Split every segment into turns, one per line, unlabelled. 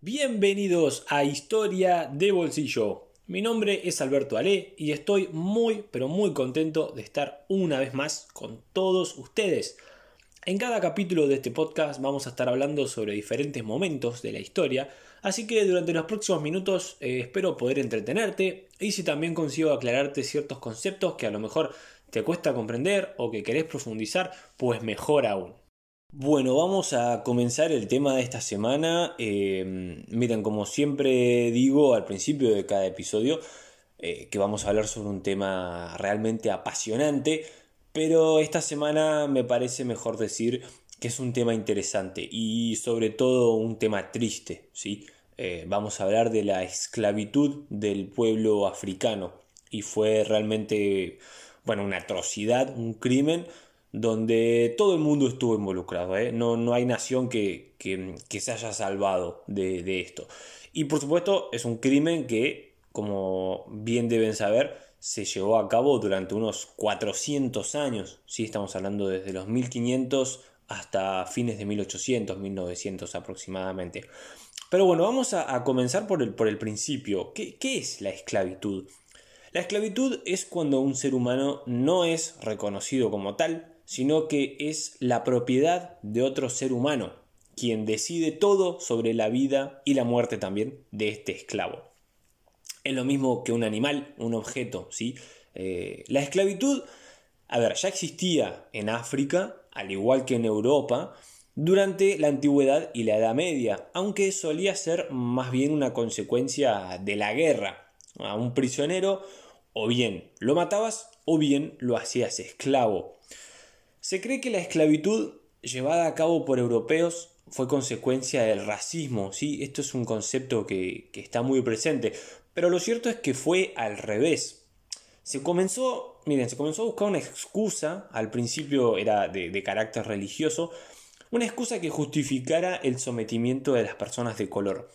Bienvenidos a Historia de Bolsillo. Mi nombre es Alberto Ale y estoy muy pero muy contento de estar una vez más con todos ustedes. En cada capítulo de este podcast vamos a estar hablando sobre diferentes momentos de la historia, así que durante los próximos minutos eh, espero poder entretenerte y si también consigo aclararte ciertos conceptos que a lo mejor te cuesta comprender o que querés profundizar, pues mejor aún. Bueno, vamos a comenzar el tema de esta semana. Eh, miren, como siempre digo al principio de cada episodio, eh, que vamos a hablar sobre un tema realmente apasionante, pero esta semana me parece mejor decir que es un tema interesante y sobre todo un tema triste, ¿sí? Eh, vamos a hablar de la esclavitud del pueblo africano y fue realmente, bueno, una atrocidad, un crimen donde todo el mundo estuvo involucrado. ¿eh? No, no, hay nación que, se haya salvado de, esto. Y por supuesto es un crimen que, como bien deben saber, se llevó a cabo durante unos 400 años. ¿sí? Estamos hablando desde los 1500 hasta fines de 1800, 1900 aproximadamente. Pero bueno, vamos a, comenzar por el, por el principio. ¿Qué, ¿Qué es la esclavitud? La esclavitud es cuando un ser humano no es reconocido como tal, sino que es la propiedad de otro ser humano, quien decide todo sobre la vida y la muerte también de este esclavo. Es lo mismo que un animal, un objeto, ¿sí? Eh, la esclavitud, a ver, ya existía en África, al igual que en Europa, durante la antigüedad y la Edad Media, aunque solía ser más bien una consecuencia de la guerra. A un prisionero o bien lo matabas o bien lo hacías esclavo. Se cree que la esclavitud llevada a cabo por europeos fue consecuencia del racismo, ¿sí? Esto es un concepto que, está muy presente, pero lo cierto es que fue al revés. Se comenzó, miren, se comenzó a buscar una excusa, al principio era de, carácter religioso, una excusa que justificara el sometimiento de las personas de color.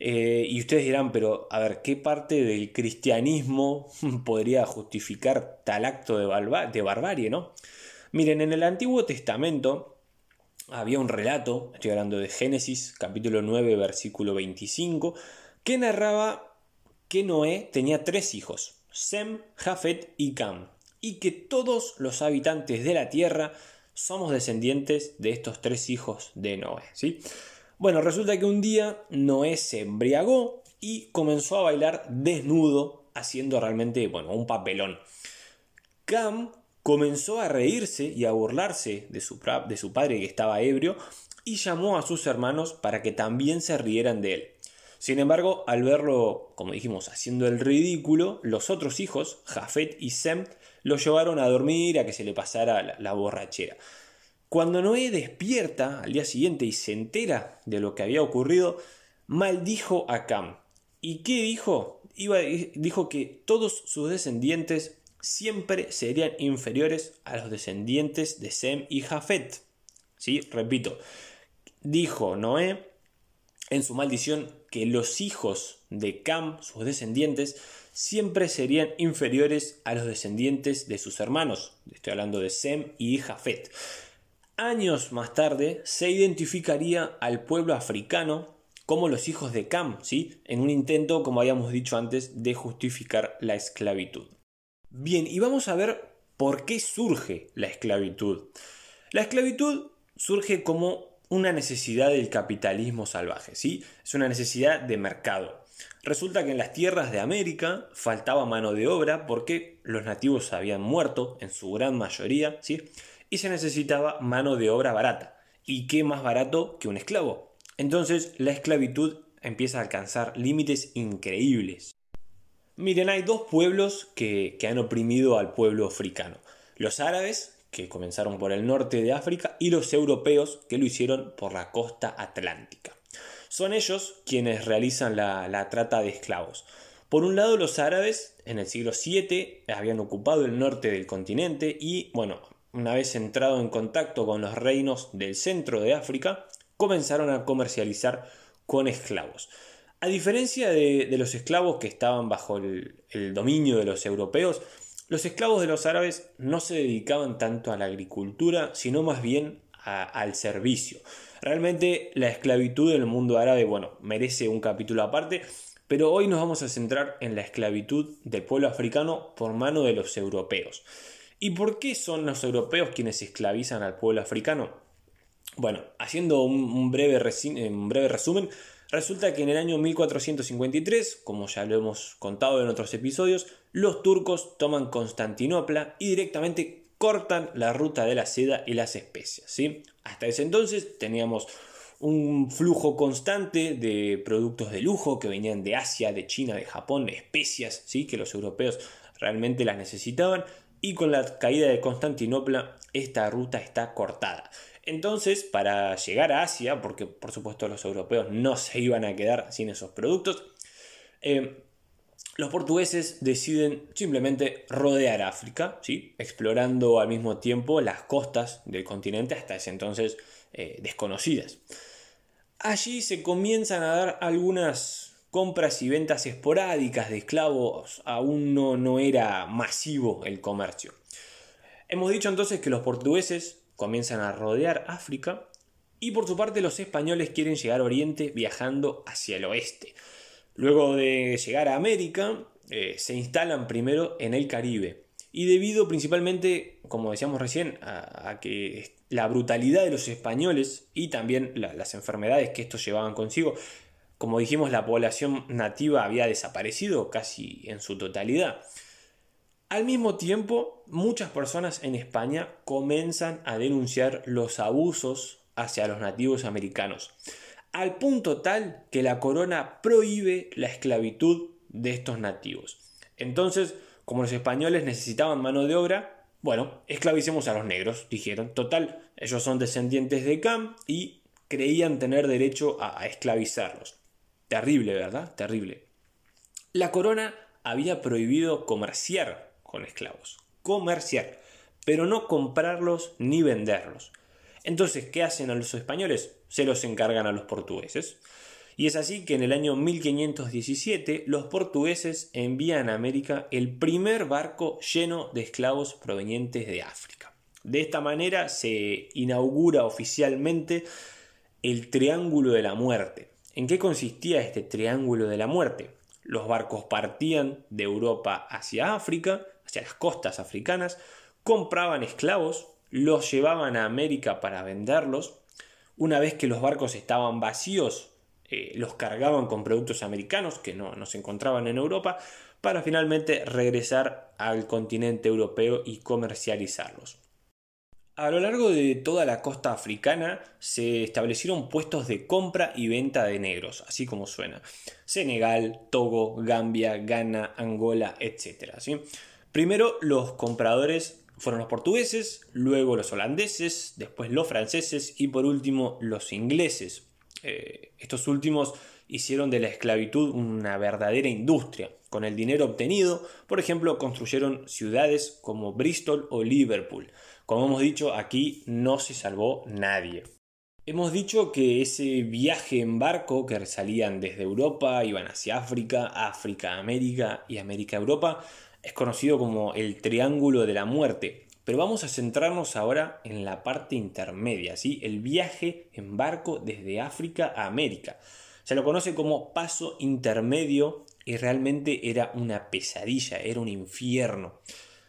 Eh, y ustedes dirán, pero a ver, ¿qué parte del cristianismo podría justificar tal acto de, de barbarie, no? Miren, en el Antiguo Testamento había un relato, estoy hablando de Génesis capítulo 9 versículo 25, que narraba que Noé tenía tres hijos, Sem, Jafet y Cam, y que todos los habitantes de la tierra somos descendientes de estos tres hijos de Noé. ¿sí? Bueno, resulta que un día Noé se embriagó y comenzó a bailar desnudo, haciendo realmente bueno, un papelón. Cam comenzó a reírse y a burlarse de su, de su padre que estaba ebrio y llamó a sus hermanos para que también se rieran de él. Sin embargo, al verlo, como dijimos, haciendo el ridículo, los otros hijos, Jafet y Sem, lo llevaron a dormir a que se le pasara la, borrachera. Cuando Noé despierta al día siguiente y se entera de lo que había ocurrido, maldijo a Cam. ¿Y qué dijo? Iba, dijo que todos sus descendientes siempre serían inferiores a los descendientes de Sem y Jafet. ¿Sí? Repito, dijo Noé en su maldición que los hijos de Cam, sus descendientes, siempre serían inferiores a los descendientes de sus hermanos. Estoy hablando de Sem y Jafet. Años más tarde se identificaría al pueblo africano como los hijos de Cam, ¿sí? en un intento, como habíamos dicho antes, de justificar la esclavitud. Bien, y vamos a ver por qué surge la esclavitud. La esclavitud surge como una necesidad del capitalismo salvaje, ¿sí? Es una necesidad de mercado. Resulta que en las tierras de América faltaba mano de obra porque los nativos habían muerto en su gran mayoría, ¿sí? Y se necesitaba mano de obra barata. ¿Y qué más barato que un esclavo? Entonces la esclavitud empieza a alcanzar límites increíbles. Miren, hay dos pueblos que, han oprimido al pueblo africano. Los árabes, que comenzaron por el norte de África, y los europeos, que lo hicieron por la costa atlántica. Son ellos quienes realizan la, la trata de esclavos. Por un lado, los árabes en el siglo VII habían ocupado el norte del continente y, bueno, una vez entrado en contacto con los reinos del centro de África, comenzaron a comercializar con esclavos. A diferencia de, los esclavos que estaban bajo el, dominio de los europeos, los esclavos de los árabes no se dedicaban tanto a la agricultura, sino más bien al servicio. Realmente la esclavitud en el mundo árabe, bueno, merece un capítulo aparte, pero hoy nos vamos a centrar en la esclavitud del pueblo africano por mano de los europeos. ¿Y por qué son los europeos quienes esclavizan al pueblo africano? Bueno, haciendo un, breve, un breve resumen, resulta que en el año 1453, como ya lo hemos contado en otros episodios, los turcos toman Constantinopla y directamente cortan la ruta de la seda y las especias. ¿sí? Hasta ese entonces teníamos un flujo constante de productos de lujo que venían de Asia, de China, de Japón, especias, ¿sí? que los europeos realmente las necesitaban, y con la caída de Constantinopla esta ruta está cortada. Entonces, para llegar a Asia, porque por supuesto los europeos no se iban a quedar sin esos productos, eh, los portugueses deciden simplemente rodear África, ¿sí? explorando al mismo tiempo las costas del continente hasta ese entonces eh, desconocidas. Allí se comienzan a dar algunas compras y ventas esporádicas de esclavos, aún no, no era masivo el comercio. Hemos dicho entonces que los portugueses comienzan a rodear África y por su parte los españoles quieren llegar a Oriente viajando hacia el oeste. Luego de llegar a América, eh, se instalan primero en el Caribe. Y debido principalmente, como decíamos recién, a, que la brutalidad de los españoles y también las enfermedades que estos llevaban consigo, como dijimos, la población nativa había desaparecido casi en su totalidad. Al mismo tiempo, muchas personas en España comienzan a denunciar los abusos hacia los nativos americanos al punto tal que la corona prohíbe la esclavitud de estos nativos. Entonces, como los españoles necesitaban mano de obra, bueno, esclavicemos a los negros, dijeron. Total, ellos son descendientes de Cam y creían tener derecho a, esclavizarlos. Terrible, ¿verdad? Terrible. La corona había prohibido comerciar con esclavos. Comerciar, pero no comprarlos ni venderlos. Entonces, ¿qué hacen a los españoles? Se los encargan a los portugueses. Y es así que en el año 1517 los portugueses envían a América el primer barco lleno de esclavos provenientes de África. De esta manera se inaugura oficialmente el Triángulo de la Muerte. ¿En qué consistía este Triángulo de la Muerte? Los barcos partían de Europa hacia África, hacia las costas africanas, compraban esclavos, los llevaban a América para venderlos. Una vez que los barcos estaban vacíos, eh, los cargaban con productos americanos que no, no se encontraban en Europa para finalmente regresar al continente europeo y comercializarlos. A lo largo de toda la costa africana se establecieron puestos de compra y venta de negros, así como suena. Senegal, Togo, Gambia, Ghana, Angola, etc. Primero los compradores fueron los portugueses, luego los holandeses, después los franceses y por último los ingleses. Eh, estos últimos hicieron de la esclavitud una verdadera industria. Con el dinero obtenido, por ejemplo, construyeron ciudades como Bristol o Liverpool. Como hemos dicho, aquí no se salvó nadie. Hemos dicho que ese viaje en barco que salían desde Europa, iban hacia África, África, América y América, Europa, es conocido como el Triángulo de la Muerte, pero vamos a centrarnos ahora en la parte intermedia, ¿sí? el viaje en barco desde África a América. Se lo conoce como paso intermedio y realmente era una pesadilla, era un infierno.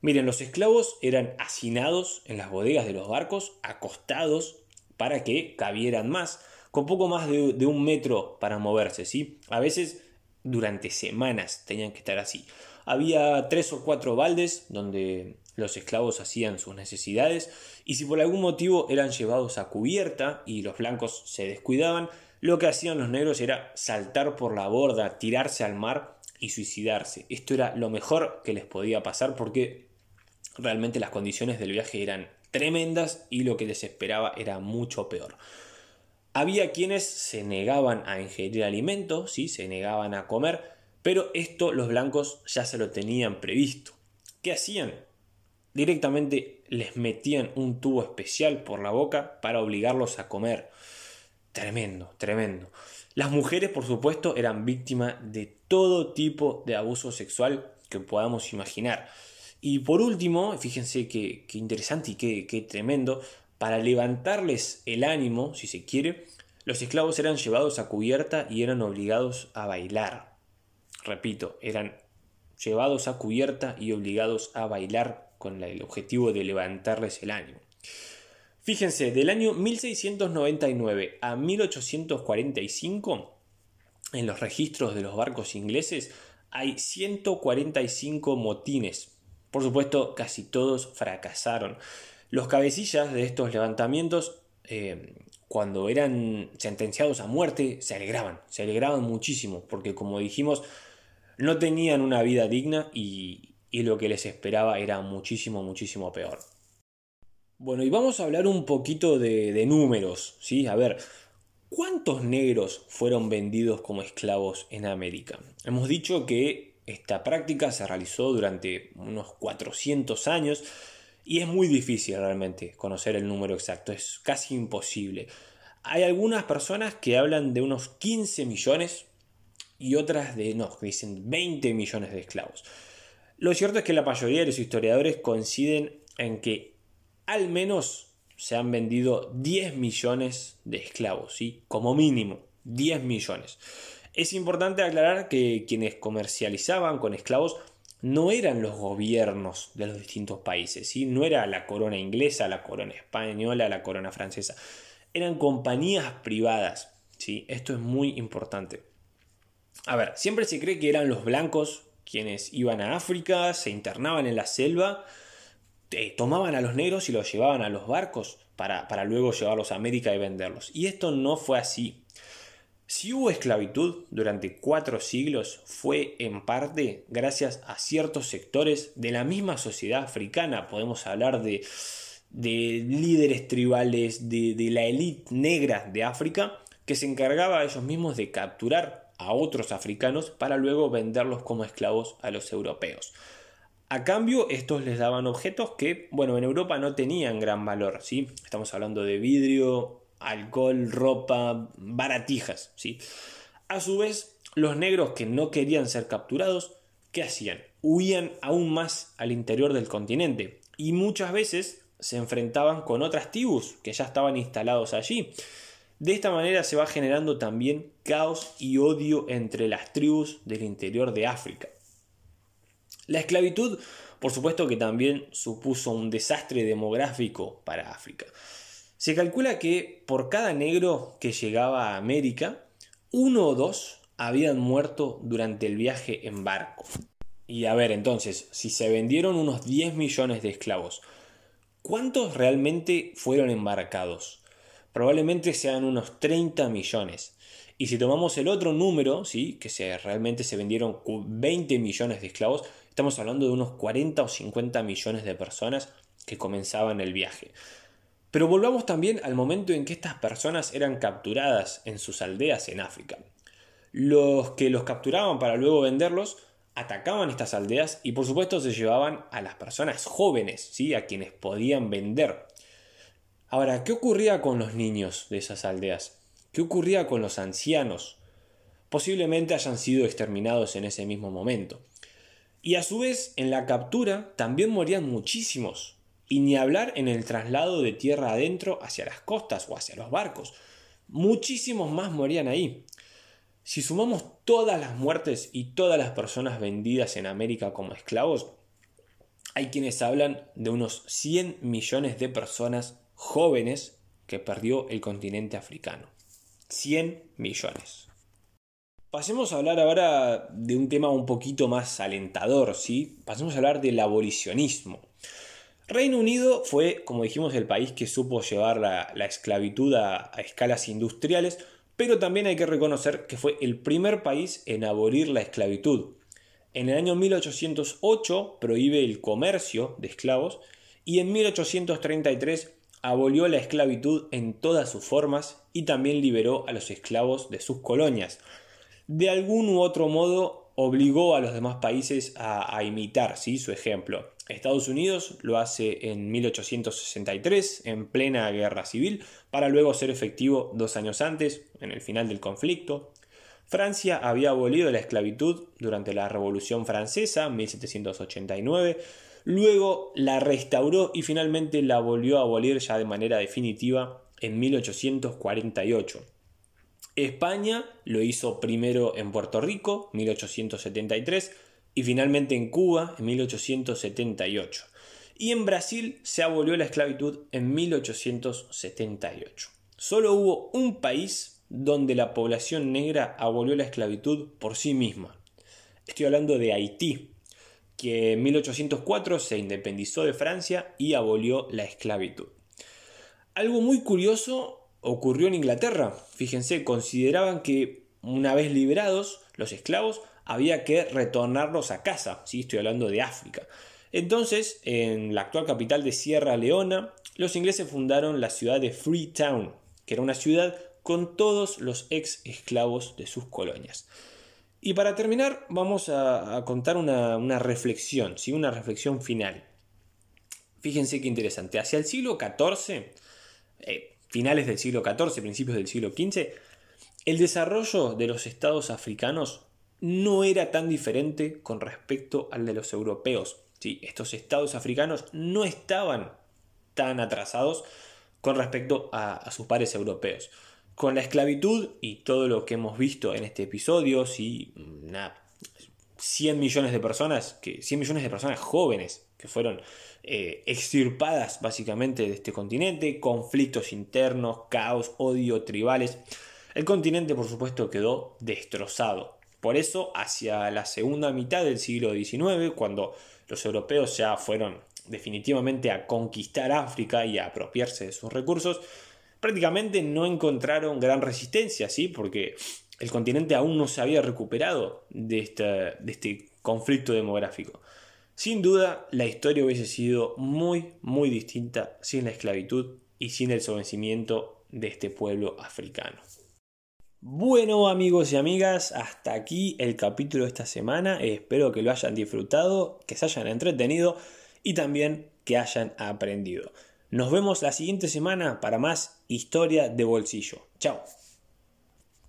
Miren, los esclavos eran hacinados en las bodegas de los barcos, acostados para que cabieran más, con poco más de, de un metro para moverse, ¿sí? A veces durante semanas tenían que estar así. Había tres o cuatro baldes donde los esclavos hacían sus necesidades y si por algún motivo eran llevados a cubierta y los blancos se descuidaban, lo que hacían los negros era saltar por la borda, tirarse al mar y suicidarse. Esto era lo mejor que les podía pasar porque realmente las condiciones del viaje eran tremendas y lo que les esperaba era mucho peor. Había quienes se negaban a ingerir alimentos, ¿sí? se negaban a comer, pero esto los blancos ya se lo tenían previsto. ¿Qué hacían? Directamente les metían un tubo especial por la boca para obligarlos a comer. Tremendo, tremendo. Las mujeres, por supuesto, eran víctimas de todo tipo de abuso sexual que podamos imaginar. Y por último, fíjense qué, interesante y qué, tremendo, Para levantarles el ánimo, si se quiere, los esclavos eran llevados a cubierta y eran obligados a bailar. Repito, eran llevados a cubierta y obligados a bailar con el objetivo de levantarles el ánimo. Fíjense, del año 1699 a 1845, en los registros de los barcos ingleses hay 145 motines. Por supuesto, casi todos fracasaron. Los cabecillas de estos levantamientos, eh, cuando eran sentenciados a muerte, se alegraban, se alegraban muchísimo, porque como dijimos, no tenían una vida digna y, lo que les esperaba era muchísimo, muchísimo peor. Bueno, y vamos a hablar un poquito de, de números, ¿sí? A ver, ¿cuántos negros fueron vendidos como esclavos en América? Hemos dicho que esta práctica se realizó durante unos 400 años y es muy difícil realmente conocer el número exacto, es casi imposible. Hay algunas personas que hablan de unos 15 millones, y otras de, no, dicen 20 millones de esclavos. Lo cierto es que la mayoría de los historiadores coinciden en que al menos se han vendido 10 millones de esclavos, ¿sí? Como mínimo, 10 millones. Es importante aclarar que quienes comercializaban con esclavos no eran los gobiernos de los distintos países, ¿sí? no era la corona inglesa, la corona española, la corona francesa, eran compañías privadas. ¿sí? Esto es muy importante. A ver, siempre se cree que eran los blancos quienes iban a África, se internaban en la selva, eh, tomaban a los negros y los llevaban a los barcos para, para luego llevarlos a América y venderlos. Y esto no fue así. Si hubo esclavitud durante cuatro siglos fue en parte gracias a ciertos sectores de la misma sociedad africana. Podemos hablar de, de líderes tribales, de, de la élite negra de África, que se encargaba a ellos mismos de capturar a otros africanos para luego venderlos como esclavos a los europeos. A cambio, estos les daban objetos que, bueno, en Europa no tenían gran valor, ¿sí? Estamos hablando de vidrio, alcohol, ropa, baratijas, ¿sí? A su vez, los negros que no querían ser capturados, ¿qué hacían? Huían aún más al interior del continente y muchas veces se enfrentaban con otras tribus que ya estaban instalados allí. De esta manera se va generando también caos y odio entre las tribus del interior de África. La esclavitud, por supuesto que también supuso un desastre demográfico para África. Se calcula que por cada negro que llegaba a América, uno o dos habían muerto durante el viaje en barco. Y a ver, entonces, si se vendieron unos 10 millones de esclavos, ¿cuántos realmente fueron embarcados? Probablemente sean unos 30 millones. Y si tomamos el otro número, ¿sí? que realmente se vendieron 20 millones de esclavos, estamos hablando de unos 40 o 50 millones de personas que comenzaban el viaje. Pero volvamos también al momento en que estas personas eran capturadas en sus aldeas en África. Los que los capturaban para luego venderlos atacaban estas aldeas y por supuesto se llevaban a las personas jóvenes, ¿sí? a quienes podían vender. Ahora, ¿qué ocurría con los niños de esas aldeas? ¿Qué ocurría con los ancianos? Posiblemente hayan sido exterminados en ese mismo momento. Y a su vez, en la captura también morían muchísimos. Y ni hablar en el traslado de tierra adentro hacia las costas o hacia los barcos. Muchísimos más morían ahí. Si sumamos todas las muertes y todas las personas vendidas en América como esclavos, hay quienes hablan de unos 100 millones de personas jóvenes que perdió el continente africano. 100 millones. Pasemos a hablar ahora de un tema un poquito más alentador, ¿sí? Pasemos a hablar del abolicionismo. Reino Unido fue, como dijimos, el país que supo llevar la, esclavitud a, a escalas industriales, pero también hay que reconocer que fue el primer país en abolir la esclavitud. En el año 1808 prohíbe el comercio de esclavos y en 1833 abolió la esclavitud en todas sus formas y también liberó a los esclavos de sus colonias. De algún u otro modo obligó a los demás países a, imitar su ejemplo. Estados Unidos lo hace en 1863, en plena guerra civil, para luego ser efectivo dos años antes, en el final del conflicto. Francia había abolido la esclavitud durante la Revolución Francesa, 1789, luego la restauró y finalmente la volvió a abolir ya de manera definitiva en 1848. España lo hizo primero en Puerto Rico, 1873, y finalmente en Cuba, en 1878. Y en Brasil se abolió la esclavitud en 1878. Solo hubo un país donde la población negra abolió la esclavitud por sí misma. Estoy hablando de Haití, que en 1804 se independizó de Francia y abolió la esclavitud. Algo muy curioso ocurrió en Inglaterra. Fíjense, consideraban que una vez liberados los esclavos había que retornarlos a casa. ¿sí? Estoy hablando de África. Entonces, en la actual capital de Sierra Leona, los ingleses fundaron la ciudad de Freetown, que era una ciudad con todos los ex esclavos de sus colonias. Y para terminar, vamos a, contar una, reflexión, ¿sí? una reflexión final. Fíjense qué interesante. Hacia el siglo XIV, eh, finales del siglo XIV, principios del siglo XV, el desarrollo de los estados africanos no era tan diferente con respecto al de los europeos. ¿sí? Estos estados africanos no estaban tan atrasados con respecto a, sus pares europeos. Con la esclavitud y todo lo que hemos visto en este episodio, sí, 100 millones de personas, que, 100 millones de personas jóvenes que fueron eh, extirpadas básicamente de este continente, conflictos internos, caos, odio, tribales. El continente, por supuesto, quedó destrozado. Por eso, hacia la segunda mitad del siglo XIX, cuando los europeos ya fueron definitivamente a conquistar África y a apropiarse de sus recursos, prácticamente no encontraron gran resistencia, ¿sí? Porque el continente aún no se había recuperado de este, conflicto demográfico. Sin duda, la historia hubiese sido muy, muy distinta sin la esclavitud y sin el sometimiento de este pueblo africano. Bueno amigos y amigas, hasta aquí el capítulo de esta semana. Espero que lo hayan disfrutado, que se hayan entretenido y también que hayan aprendido. Nos vemos la siguiente semana para más historia de bolsillo. Chao.